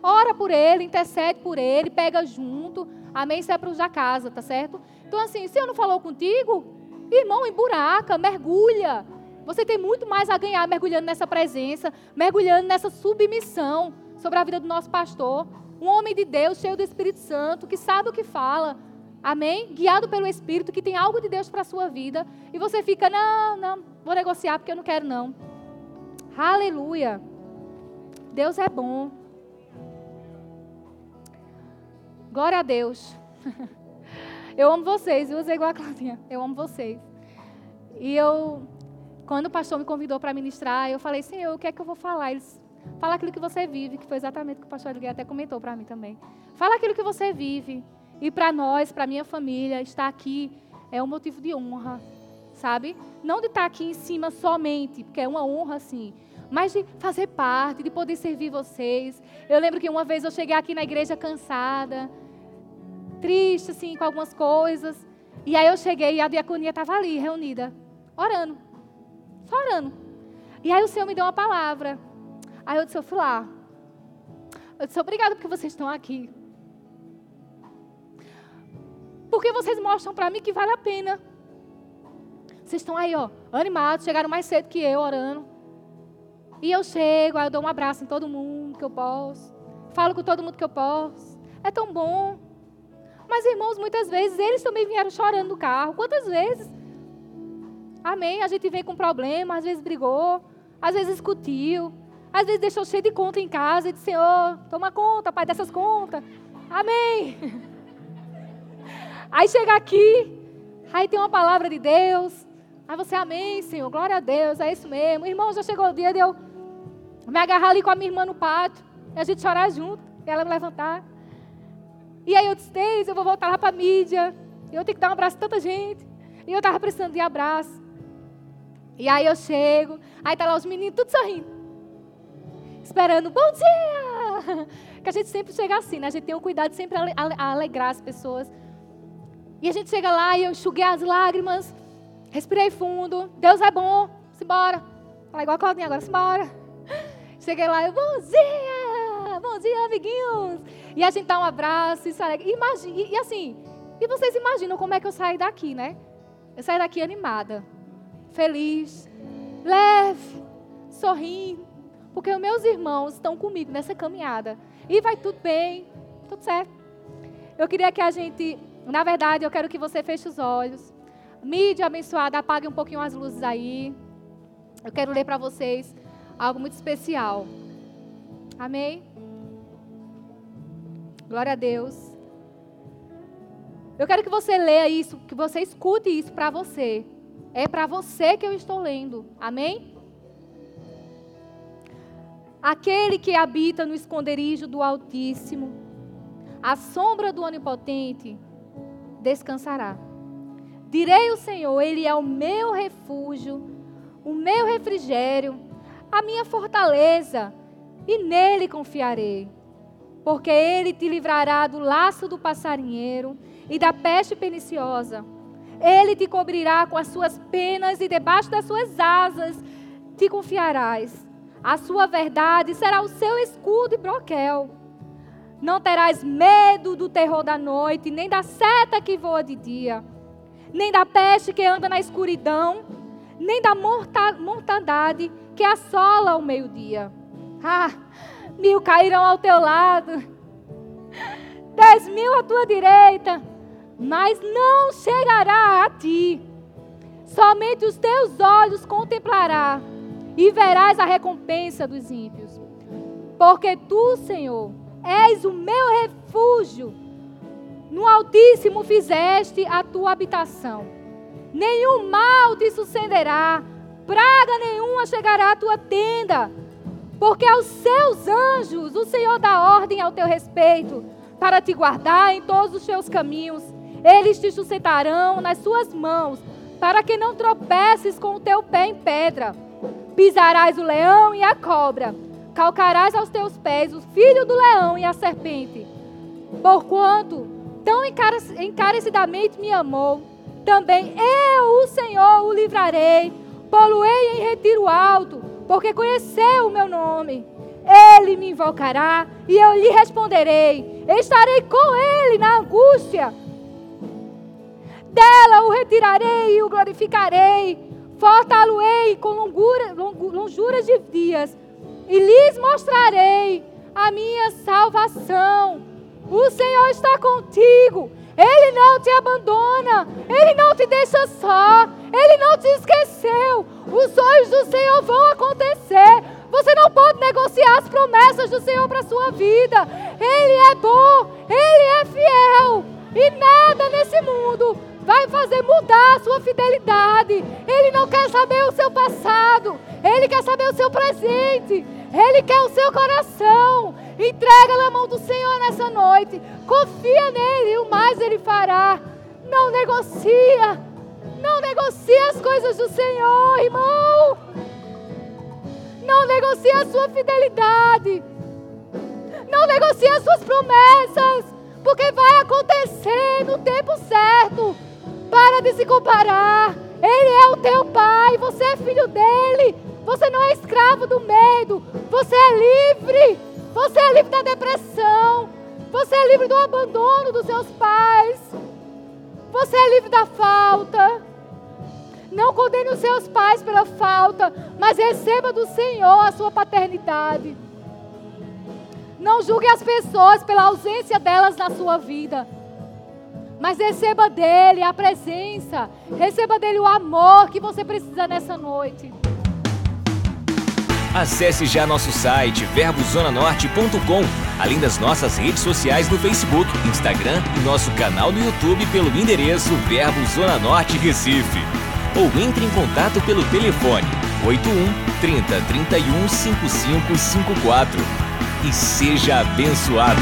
Ora por ele, intercede por ele, pega junto. Amém? Isso é para os da casa, tá certo? Então, assim, se eu não falou contigo, irmão, emburaca, mergulha. Você tem muito mais a ganhar mergulhando nessa presença, mergulhando nessa submissão sobre a vida do nosso pastor. Um homem de Deus, cheio do Espírito Santo, que sabe o que fala. Amém? Guiado pelo Espírito, que tem algo de Deus para a sua vida. E você fica, não, não, vou negociar porque eu não quero, não. Aleluia. Deus é bom. Glória a Deus. Eu amo vocês, viu? Usei igual a Claudinha. Eu amo vocês. E eu, quando o pastor me convidou para ministrar, eu falei, Senhor, o que é que eu vou falar? Eles, Fala aquilo que você vive, que foi exatamente o que o pastor Liguei até comentou para mim também. Fala aquilo que você vive. E para nós, para minha família, estar aqui é um motivo de honra, sabe? Não de estar aqui em cima somente, porque é uma honra sim, mas de fazer parte, de poder servir vocês. Eu lembro que uma vez eu cheguei aqui na igreja cansada, triste assim com algumas coisas, e aí eu cheguei e a diaconia estava ali reunida, orando, só orando. E aí o Senhor me deu uma palavra. Aí eu disse, eu fui lá. Eu disse, obrigada porque vocês estão aqui. Porque vocês mostram para mim que vale a pena. Vocês estão aí, ó, animados, chegaram mais cedo que eu, orando. E eu chego, aí eu dou um abraço em todo mundo que eu posso. Falo com todo mundo que eu posso. É tão bom. Mas, irmãos, muitas vezes eles também vieram chorando no carro. Quantas vezes? Amém? A gente vem com problema, às vezes brigou, às vezes discutiu. Às vezes deixou cheio de conta em casa e disse, Senhor, toma conta, Pai, dessas contas. Amém. Aí chega aqui, aí tem uma palavra de Deus. Aí você, amém, Senhor, glória a Deus, é isso mesmo. Irmão, já chegou o dia de eu me agarrar ali com a minha irmã no pátio, e a gente chorar junto, e ela me levantar. E aí eu disse, eu vou voltar lá para a mídia, eu tenho que dar um abraço a tanta gente. E eu estava precisando de abraço. E aí eu chego, aí tá lá os meninos tudo sorrindo esperando, bom dia! Que a gente sempre chega assim, né? A gente tem um cuidado de sempre a alegrar as pessoas. E a gente chega lá e eu enxuguei as lágrimas, respirei fundo, Deus é bom, simbora. Fala igual a Claudinha agora, simbora. Cheguei lá, eu, bom dia! Bom dia, amiguinhos! E a gente dá um abraço, isso é Imagina, e, e assim, e vocês imaginam como é que eu saí daqui, né? Eu saí daqui animada, feliz, leve, sorrindo, porque os meus irmãos estão comigo nessa caminhada. E vai tudo bem, tudo certo. Eu queria que a gente, na verdade, eu quero que você feche os olhos. Mídia abençoada, apague um pouquinho as luzes aí. Eu quero ler para vocês algo muito especial. Amém? Glória a Deus. Eu quero que você leia isso, que você escute isso para você. É para você que eu estou lendo. Amém? Aquele que habita no esconderijo do Altíssimo, a sombra do Onipotente, descansará. Direi o Senhor, Ele é o meu refúgio, o meu refrigério, a minha fortaleza, e nele confiarei. Porque Ele te livrará do laço do passarinheiro e da peste perniciosa. Ele te cobrirá com as suas penas e debaixo das suas asas te confiarás. A sua verdade será o seu escudo e broquel. Não terás medo do terror da noite, nem da seta que voa de dia, nem da peste que anda na escuridão, nem da mortandade que assola o meio-dia. Ah, mil cairão ao teu lado, dez mil à tua direita, mas não chegará a ti. Somente os teus olhos contemplará e verás a recompensa dos ímpios. Porque tu, Senhor, és o meu refúgio. No Altíssimo fizeste a tua habitação. Nenhum mal te sucederá, praga nenhuma chegará à tua tenda. Porque aos seus anjos o Senhor dá ordem ao teu respeito, para te guardar em todos os teus caminhos. Eles te sustentarão nas suas mãos, para que não tropeces com o teu pé em pedra. Pisarás o leão e a cobra, calcarás aos teus pés o filho do leão e a serpente. Porquanto tão encarecidamente me amou, também eu, o Senhor, o livrarei, poluei em retiro alto, porque conheceu o meu nome. Ele me invocará e eu lhe responderei. Estarei com ele na angústia. Dela o retirarei e o glorificarei fortá-lo-ei com longura, longuras de dias, e lhes mostrarei a minha salvação. O Senhor está contigo, Ele não te abandona, Ele não te deixa só, Ele não te esqueceu. Os sonhos do Senhor vão acontecer. Você não pode negociar as promessas do Senhor para a sua vida. Ele é bom, Ele é fiel, e nada nesse mundo vai fazer mudar a sua fidelidade. Ele não quer saber o seu passado, ele quer saber o seu presente, ele quer o seu coração. Entrega na mão do Senhor nessa noite. Confia nele e o mais ele fará. Não negocia. Não negocia as coisas do Senhor, irmão. Não negocia a sua fidelidade. Não negocia as suas promessas. Porque vai acontecer no tempo certo. Para de se comparar. Ele é o teu pai, você é filho dele. Você não é escravo do medo. Você é livre. Você é livre da depressão. Você é livre do abandono dos seus pais. Você é livre da falta. Não condene os seus pais pela falta, mas receba do Senhor a sua paternidade. Não julgue as pessoas pela ausência delas na sua vida. Mas receba dele a presença, receba dele o amor que você precisa nessa noite. Acesse já nosso site verbozonanorte.com, além das nossas redes sociais no Facebook, Instagram e nosso canal no YouTube pelo endereço Verbo Zona Norte Recife. Ou entre em contato pelo telefone 81 30 31 5554 e seja abençoado.